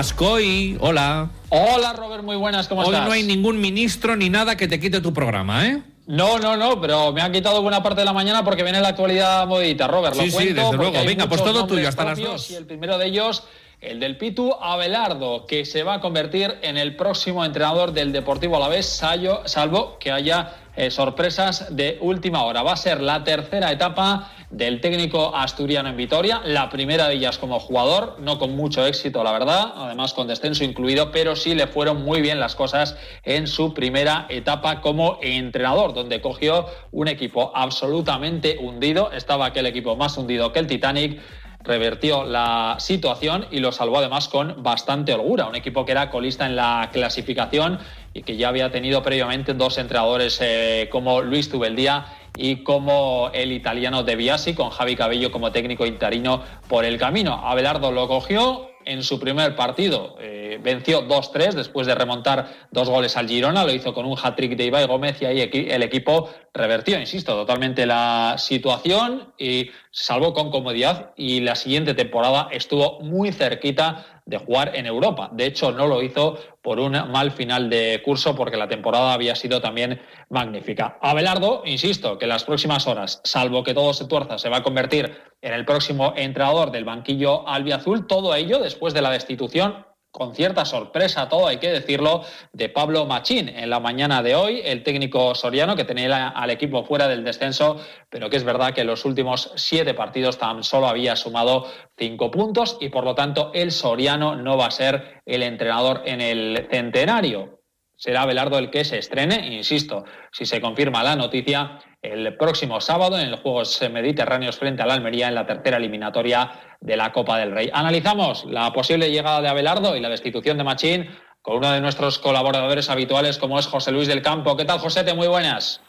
Mascoy, hola. Hola Robert, muy buenas, ¿cómo Hoy estás? no hay ningún ministro ni nada que te quite tu programa, ¿eh? No, no, no, pero me han quitado buena parte de la mañana porque viene la actualidad modita, Robert. Sí, lo sí, cuento desde porque luego. Venga, pues todo tuyo, hasta las dos. Y el primero de ellos, el del Pitu Abelardo, que se va a convertir en el próximo entrenador del Deportivo Alavés, salvo que haya eh, sorpresas de última hora. Va a ser la tercera etapa del técnico asturiano en Vitoria, la primera de ellas como jugador, no con mucho éxito, la verdad, además con descenso incluido, pero sí le fueron muy bien las cosas en su primera etapa como entrenador, donde cogió un equipo absolutamente hundido, estaba aquel equipo más hundido que el Titanic, revertió la situación y lo salvó además con bastante holgura. Un equipo que era colista en la clasificación y que ya había tenido previamente dos entrenadores eh, como Luis Tubeldía y como el italiano De Biasi, con Javi Cabello como técnico interino por el camino. Abelardo lo cogió en su primer partido. Eh, venció 2-3 después de remontar dos goles al Girona. Lo hizo con un hat-trick de Ibai Gómez y ahí el equipo revertió, insisto, totalmente la situación y salvó con comodidad. Y la siguiente temporada estuvo muy cerquita de jugar en Europa. De hecho, no lo hizo por un mal final de curso porque la temporada había sido también magnífica. Abelardo, insisto, que en las próximas horas, salvo que todo se tuerza, se va a convertir en el próximo entrenador del banquillo albiazul. Todo ello después de la destitución con cierta sorpresa, todo hay que decirlo, de Pablo Machín en la mañana de hoy, el técnico soriano que tenía al equipo fuera del descenso, pero que es verdad que en los últimos siete partidos tan solo había sumado cinco puntos y por lo tanto el soriano no va a ser el entrenador en el centenario. Será Belardo el que se estrene, insisto, si se confirma la noticia, el próximo sábado en los Juegos Mediterráneos frente al Almería en la tercera eliminatoria de la Copa del Rey. Analizamos la posible llegada de Abelardo y la destitución de Machín con uno de nuestros colaboradores habituales como es José Luis del Campo. ¿Qué tal, Josete? Muy buenas.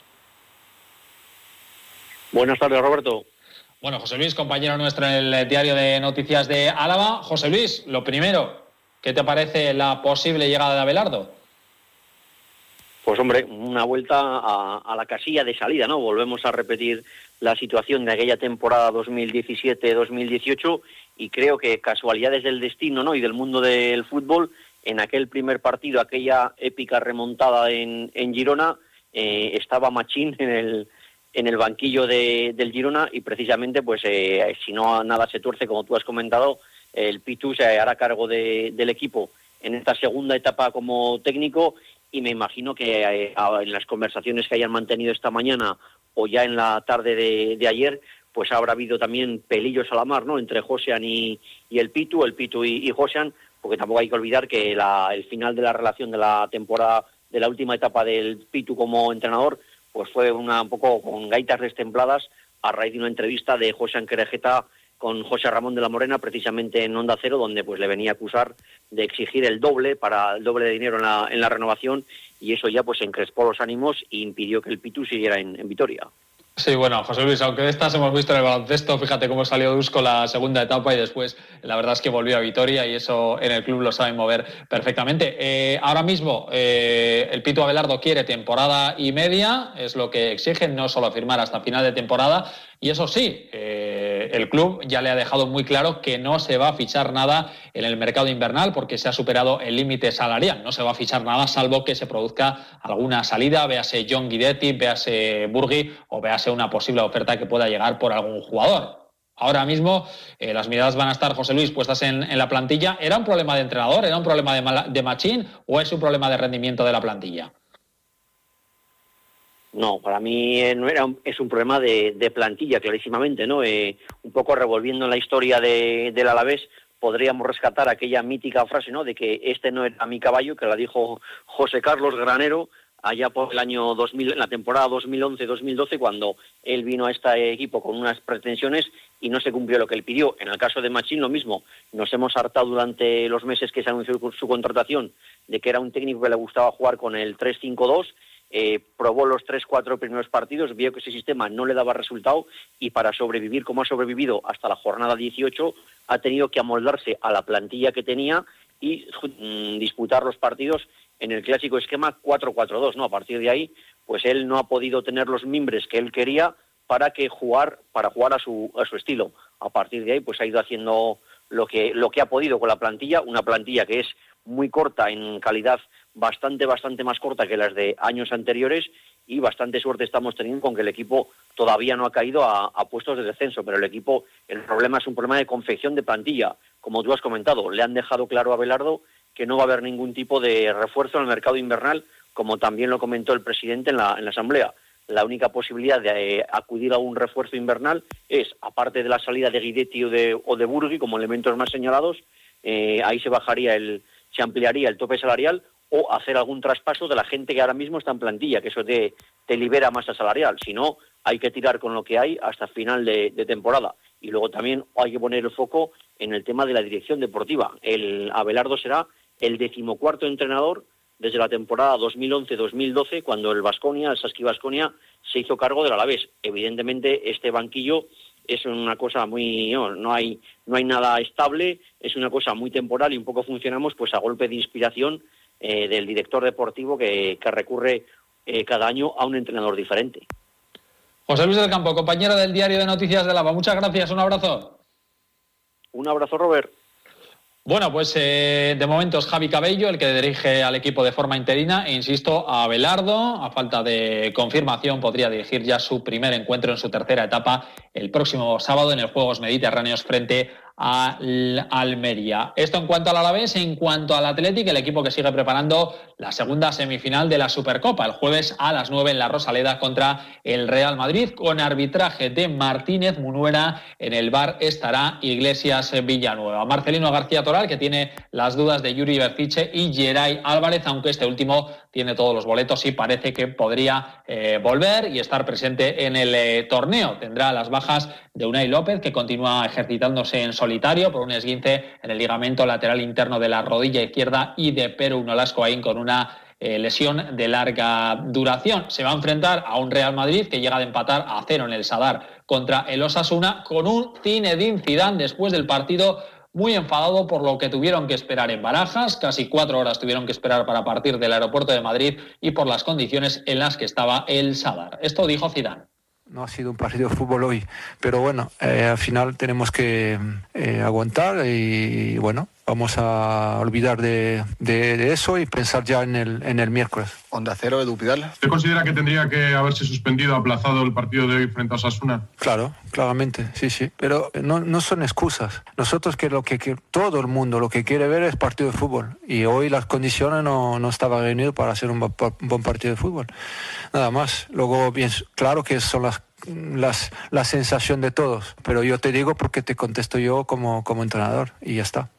Buenas tardes, Roberto. Bueno, José Luis, compañero nuestro en el diario de noticias de Álava. José Luis, lo primero, ¿qué te parece la posible llegada de Abelardo? Pues hombre, una vuelta a, a, la casilla de salida, ¿no? Volvemos a repetir la situación de aquella temporada 2017-2018 y creo que casualidades del destino, ¿no? Y del mundo del fútbol, en aquel primer partido, aquella épica remontada en, en Girona, eh, estaba Machín en el, en el banquillo de, del Girona y precisamente, pues, eh, si no nada se tuerce, como tú has comentado, el Pitu se hará cargo de, del equipo en esta segunda etapa como técnico y me imagino que eh, en las conversaciones que hayan mantenido esta mañana o ya en la tarde de, de ayer, pues habrá habido también pelillos a la mar, ¿no? Entre Josean y, y el Pitu, el Pitu y, y Josean, porque tampoco hay que olvidar que la, el final de la relación de la temporada, de la última etapa del Pitu como entrenador, pues fue una un poco con gaitas destempladas a raíz de una entrevista de Josean Querejeta con José Ramón de la Morena, precisamente en Onda Cero, donde pues le venía a acusar de exigir el doble para el doble de dinero en la, en la renovación y eso ya pues encrespó los ánimos e impidió que el Pitu siguiera en, en Vitoria. Sí, bueno, José Luis, aunque de estas hemos visto en el baloncesto, fíjate cómo salió Dusko la segunda etapa y después la verdad es que volvió a Vitoria y eso en el club lo saben mover perfectamente. Eh, ahora mismo eh, el Pito Abelardo quiere temporada y media, es lo que exigen, no solo firmar hasta final de temporada. Y eso sí, eh, el club ya le ha dejado muy claro que no se va a fichar nada en el mercado invernal porque se ha superado el límite salarial. No se va a fichar nada salvo que se produzca alguna salida, véase John Guidetti, véase Burgui o véase una posible oferta que pueda llegar por algún jugador. Ahora mismo eh, las miradas van a estar, José Luis, puestas en, en, la plantilla. ¿Era un problema de entrenador? ¿Era un problema de, de machín? ¿O es un problema de rendimiento de la plantilla? No, para mí no era un, es un problema de, plantilla, clarísimamente, ¿no? Eh, un poco revolviendo la historia de, del Alavés, podríamos rescatar aquella mítica frase, ¿no? De que este no era mi caballo, que la dijo José Carlos Granero allá por el año 2000, en la temporada 2011-2012, cuando él vino a este equipo con unas pretensiones y no se cumplió lo que él pidió. En el caso de Machín, lo mismo. Nos hemos hartado durante los meses que se anunció su contratación de que era un técnico que le gustaba jugar con el 3-5-2 eh, probó los tres, cuatro primeros partidos, vio que ese sistema no le daba resultado y para sobrevivir como ha sobrevivido hasta la jornada 18 ha tenido que amoldarse a la plantilla que tenía y mm, disputar los partidos en el clásico esquema 4-4-2, ¿no? A partir de ahí, pues él no ha podido tener los mimbres que él quería para que jugar para jugar a su a su estilo. A partir de ahí, pues ha ido haciendo lo que, lo que ha podido con la plantilla, una plantilla que es muy corta en calidad, bastante, bastante más corta que las de años anteriores y bastante suerte estamos teniendo con que el equipo todavía no ha caído a, puestos de descenso, pero el equipo, el problema es un problema de confección de plantilla. Como tú has comentado, le han dejado claro a Belardo que no va a haber ningún tipo de refuerzo en el mercado invernal, como también lo comentó el presidente en la, en la Asamblea. La única posibilidad de eh, acudir a un refuerzo invernal es, aparte de la salida de Guidetti o de, o de Burgui como elementos más señalados, eh, ahí se bajaría el, se ampliaría el tope salarial o hacer algún traspaso de la gente que ahora mismo está en plantilla, que eso te, libera masa salarial. Si no, hay que tirar con lo que hay hasta final de, temporada. Y luego también hay que poner el foco en el tema de la dirección deportiva. El Abelardo será el decimocuarto entrenador desde la temporada 2011-2012, cuando el Vasconia, el Saski Vasconia, se hizo cargo del Alavés. Evidentemente, este banquillo es una cosa muy no, hay no hay nada estable es una cosa muy temporal y un poco funcionamos pues a golpe de inspiración eh, del director deportivo que, recurre eh, cada año a un entrenador diferente. José Luis del Campo compañero del diario de Noticias de Lava muchas gracias un abrazo. Un abrazo Robert. Bueno, pues eh, de momento es Javi Cabello el que dirige al equipo de forma interina e insisto, a Belardo, a falta de confirmación, podría dirigir ya su primer encuentro en su tercera etapa el próximo sábado en el Juegos Mediterráneos frente al Almería. Esto en cuanto al Alavés, en cuanto al Atlético, el equipo que sigue preparando la segunda semifinal de la Supercopa, el jueves a las 9 en la Rosaleda contra el Real Madrid, con arbitraje de Martínez Munuera. En el bar estará Iglesias Villanueva. Marcelino García Toral, que tiene las dudas de Yuri Bertiche y Geray Álvarez, aunque este último tiene todos los boletos y parece que podría eh, volver y estar presente en el eh, torneo. Tendrá las bajas de Unai López, que continúa ejercitándose en solitario por un esguince en el ligamento lateral interno de la rodilla izquierda y de Perú Nolasco ahí con una eh, lesión de larga duración. Se va a enfrentar a un Real Madrid que llega de empatar a cero en el Sadar contra el Osasuna con un Zinedine Zidane después del partido muy enfadado por lo que tuvieron que esperar en Barajas, casi cuatro horas tuvieron que esperar para partir del aeropuerto de Madrid y por las condiciones en las que estaba el Sadar. Esto dijo Zidane. No ha sido un partido de fútbol hoy, pero bueno, eh, al final tenemos que eh, aguantar y bueno, vamos a olvidar de, eso y pensar ya en el, en el miércoles. Onda cero, Edu Pidal. ¿Usted considera que tendría que haberse suspendido, aplazado el partido de hoy frente a Osasuna? Claro, claramente, sí, sí. Pero no, no son excusas. Nosotros que lo que, todo el mundo lo que quiere ver es partido de fútbol. Y hoy las condiciones no, no estaban reunidas para hacer un, buen partido de fútbol. Nada más. Luego, bien, claro que son las las, la sensación de todos, pero yo te digo porque te contesto yo como, como entrenador y ya está.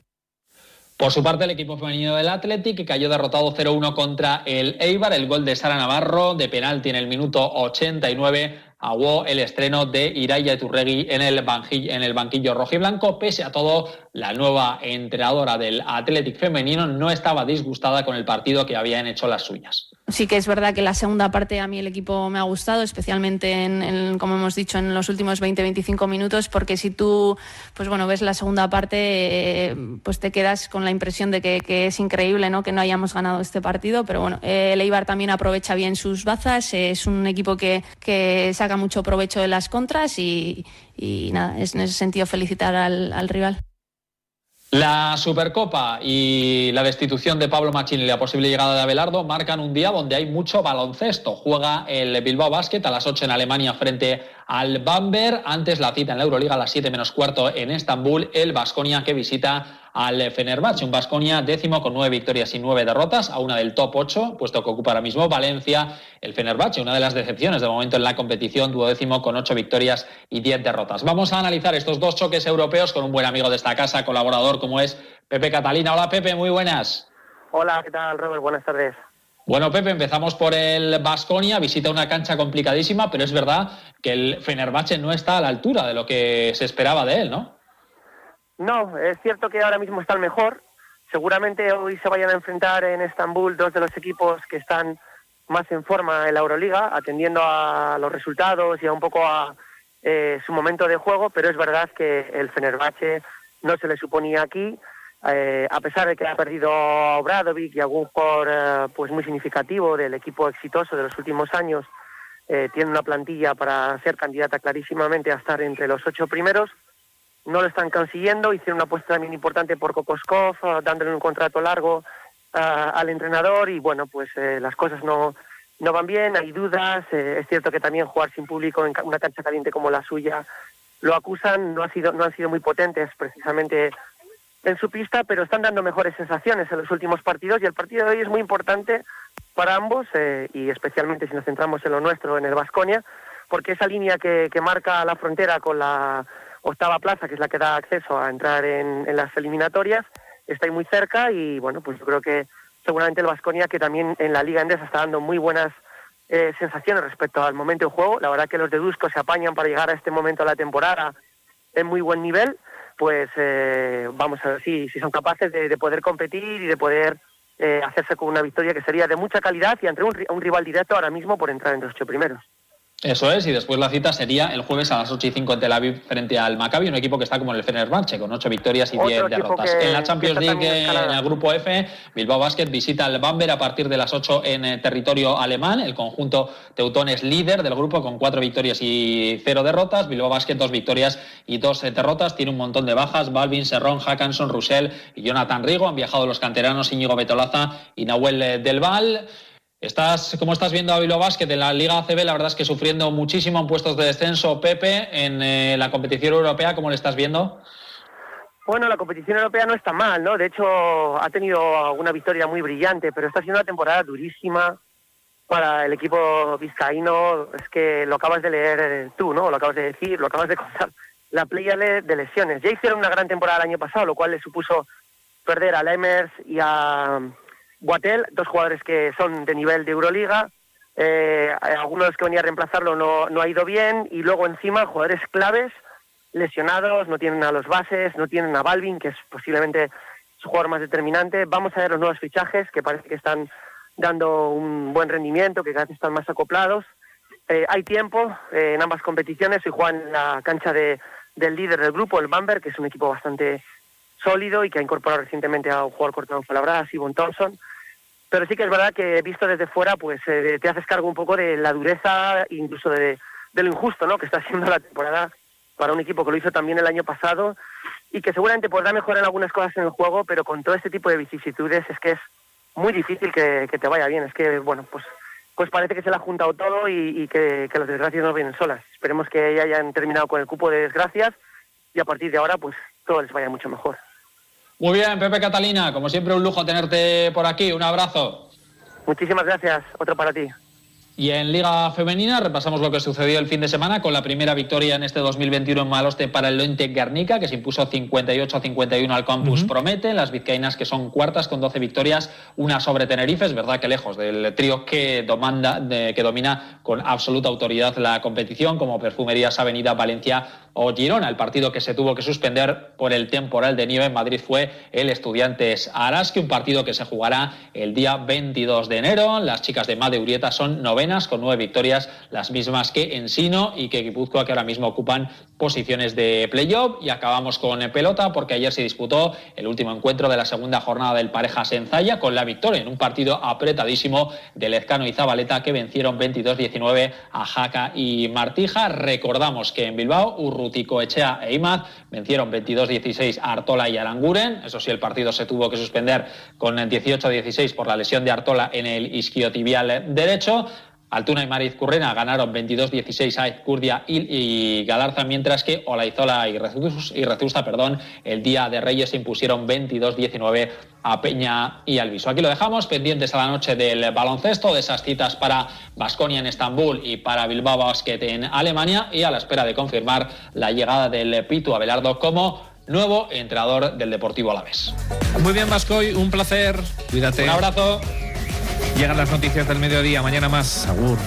Por su parte, el equipo femenino del Athletic cayó derrotado 0-1 contra el Eibar. El gol de Sara Navarro de penalti en el minuto 89 aguó el estreno de Iraya Turregui en el, banquillo, en el banquillo rojiblanco. Pese a todo, la nueva entrenadora del Athletic femenino no estaba disgustada con el partido que habían hecho las suyas. Sí que es verdad que la segunda parte a mí el equipo me ha gustado, especialmente en, como hemos dicho, en los últimos 20-25 minutos, porque si tú, pues bueno, ves la segunda parte, eh, pues te quedas con la impresión de que, es increíble, ¿no? Que no hayamos ganado este partido, pero bueno, el Eibar también aprovecha bien sus bazas, es un equipo que, saca mucho provecho de las contras y, nada, es en ese sentido felicitar al rival. La Supercopa y la destitución de Pablo Machín y la posible llegada de Abelardo marcan un día donde hay mucho baloncesto. Juega el Bilbao Basket a las 8 en Alemania frente al Bamber. Antes la cita en la Euroliga a las 7 menos cuarto en Estambul. El Basconia que visita al Fenerbahce, un Basconia décimo con nueve victorias y nueve derrotas, a una del top 8, puesto que ocupa ahora mismo Valencia, el Fenerbahce, una de las decepciones de momento en la competición, duodécimo con ocho victorias y diez derrotas. Vamos a analizar estos dos choques europeos con un buen amigo de esta casa, colaborador como es Pepe Catalina. Hola Pepe, muy buenas. Hola, ¿qué tal Robert? Buenas tardes. Bueno, Pepe, empezamos por el Basconia, visita una cancha complicadísima, pero es verdad que el Fenerbahce no está a la altura de lo que se esperaba de él, ¿no? No, es cierto que ahora mismo está el mejor. Seguramente hoy se vayan a enfrentar en Estambul dos de los equipos que están más en forma en la Euroliga, atendiendo a los resultados y a un poco a eh, su momento de juego, pero es verdad que el Fenerbahce no se le suponía aquí, eh, a pesar de que ha perdido a Obradovic y algún por eh, pues muy significativo del equipo exitoso de los últimos años, tiene una plantilla para ser candidata clarísimamente a estar entre los ocho primeros no lo están consiguiendo. Hicieron una apuesta también importante por Kokoskov, eh, dándole un contrato largo eh, al entrenador y bueno, pues eh, las cosas no, no van bien, hay dudas. es cierto que también jugar sin público en una cancha caliente como la suya lo acusan, no, ha sido, no han sido muy potentes precisamente en su pista, pero están dando mejores sensaciones en los últimos partidos y el partido de hoy es muy importante para ambos y especialmente si nos centramos en lo nuestro, en el Vasconia, porque esa línea que, que marca la frontera con la octava plaza, que es la que da acceso a entrar en, las eliminatorias, está ahí muy cerca y bueno, pues yo creo que seguramente el Vasconia, que también en la Liga Endesa está dando muy buenas eh, sensaciones respecto al momento de juego, la verdad que los de se apañan para llegar a este momento de la temporada en muy buen nivel, pues eh, vamos a ver si, si son capaces de, poder competir y de poder eh, hacerse con una victoria que sería de mucha calidad y ante un, un rival directo ahora mismo por entrar entre los ocho primeros. Eso es, y después la cita sería el jueves a las 8 y 5 en Tel Aviv frente al Maccabi, un equipo que está como el Fenerbahce, con 8 victorias y 10 derrotas. en la Champions League, en el grupo F, Bilbao Basket visita al Bamber a partir de las 8 en eh, territorio alemán. El conjunto teutón es líder del grupo con 4 victorias y 0 derrotas. Bilbao Basket 2 victorias y 2 eh, derrotas. Tiene un montón de bajas. Balvin, Serrón, Hackanson, Russell y Jonathan Rigo. Han viajado los canteranos Íñigo Betolaza y Nahuel eh, Del Val. Estás, ¿Cómo estás viendo a Bilbao Basket en la Liga ACB? La verdad es que sufriendo muchísimo en puestos de descenso. Pepe, en eh, la competición europea, ¿cómo le estás viendo? Bueno, la competición europea no está mal, ¿no? De hecho, ha tenido alguna victoria muy brillante, pero está siendo una temporada durísima para el equipo vizcaíno. Es que lo acabas de leer tú, ¿no? Lo acabas de decir, lo acabas de contar. La playa de lesiones. Ya hicieron una gran temporada el año pasado, lo cual le supuso perder a Lemers y a Guatel, dos jugadores que son de nivel de Euroliga. Eh, algunos que venía a reemplazarlo no, no ha ido bien. Y luego encima jugadores claves lesionados, no tienen a los bases, no tienen a Balvin, que es posiblemente su jugador más determinante. Vamos a ver los nuevos fichajes que parece que están dando un buen rendimiento, que cada vez están más acoplados. Eh, hay tiempo eh, en ambas competiciones. y juegan en la cancha de, del líder del grupo, el Bamber, que es un equipo bastante sólido y que ha incorporado recientemente a un jugador cortado palabras, Sibon Thompson. Pero sí que es verdad que visto desde fuera, pues eh, te haces cargo un poco de la dureza, incluso de, lo injusto, ¿no? Que está siendo la temporada para un equipo que lo hizo también el año pasado y que seguramente podrá mejorar algunas cosas en el juego, pero con todo este tipo de vicisitudes es que es muy difícil que, te vaya bien. Es que, bueno, pues pues parece que se le ha juntado todo y, que, que, las desgracias no vienen solas. Esperemos que ya hayan terminado con el cupo de desgracias y a partir de ahora, pues todo les vaya mucho mejor. Muy bien, Pepe Catalina, como siempre un lujo tenerte por aquí. Un abrazo. Muchísimas gracias, otro para ti. Y en Liga Femenina repasamos lo que sucedió el fin de semana con la primera victoria en este 2021 en Maloste para el Lointe Guernica, que se impuso 58-51 al Campus Promete. Las vizcaínas que son cuartas con 12 victorias, una sobre Tenerife. Es verdad que lejos del trío que, que domina con absoluta autoridad la competición, como Perfumerías Avenida Valencia o Girona. El partido que se tuvo que suspender por el temporal de nieve en Madrid fue el Estudiantes Araski, un partido que se jugará el día 22 de enero. Las chicas de Madeurieta son novenas con nueve victorias, las mismas que Ensino y que Guipúzcoa, que ahora mismo ocupan posiciones de playoff. Y acabamos con pelota porque ayer se disputó el último encuentro de la segunda jornada del Pareja Senzaya con la victoria en un partido apretadísimo de Lezcano y Zabaleta que vencieron 22-19 a Jaca y Martija. Recordamos que en Bilbao, Urrutico, Echea e Imaz vencieron 22-16 a Artola y Aranguren. Eso sí, el partido se tuvo que suspender con 18-16 por la lesión de Artola en el isquiotibial derecho. Altuna y Mariz Currena ganaron 22-16 a Izcurdia y, Galarza, mientras que Olaizola y Rezusta, perdón, el día de Reyes se impusieron 22-19 a Peña y Alviso. Aquí lo dejamos, pendientes a la noche del baloncesto, de esas citas para Basconia en Estambul y para Bilbao Basket en Alemania y a la espera de confirmar la llegada del Pitu Abelardo como nuevo entrenador del Deportivo Alavés. Muy bien, Vascoy, un placer. Cuídate. Un abrazo. Llegan las noticias del mediodía. Mañana más. Agur.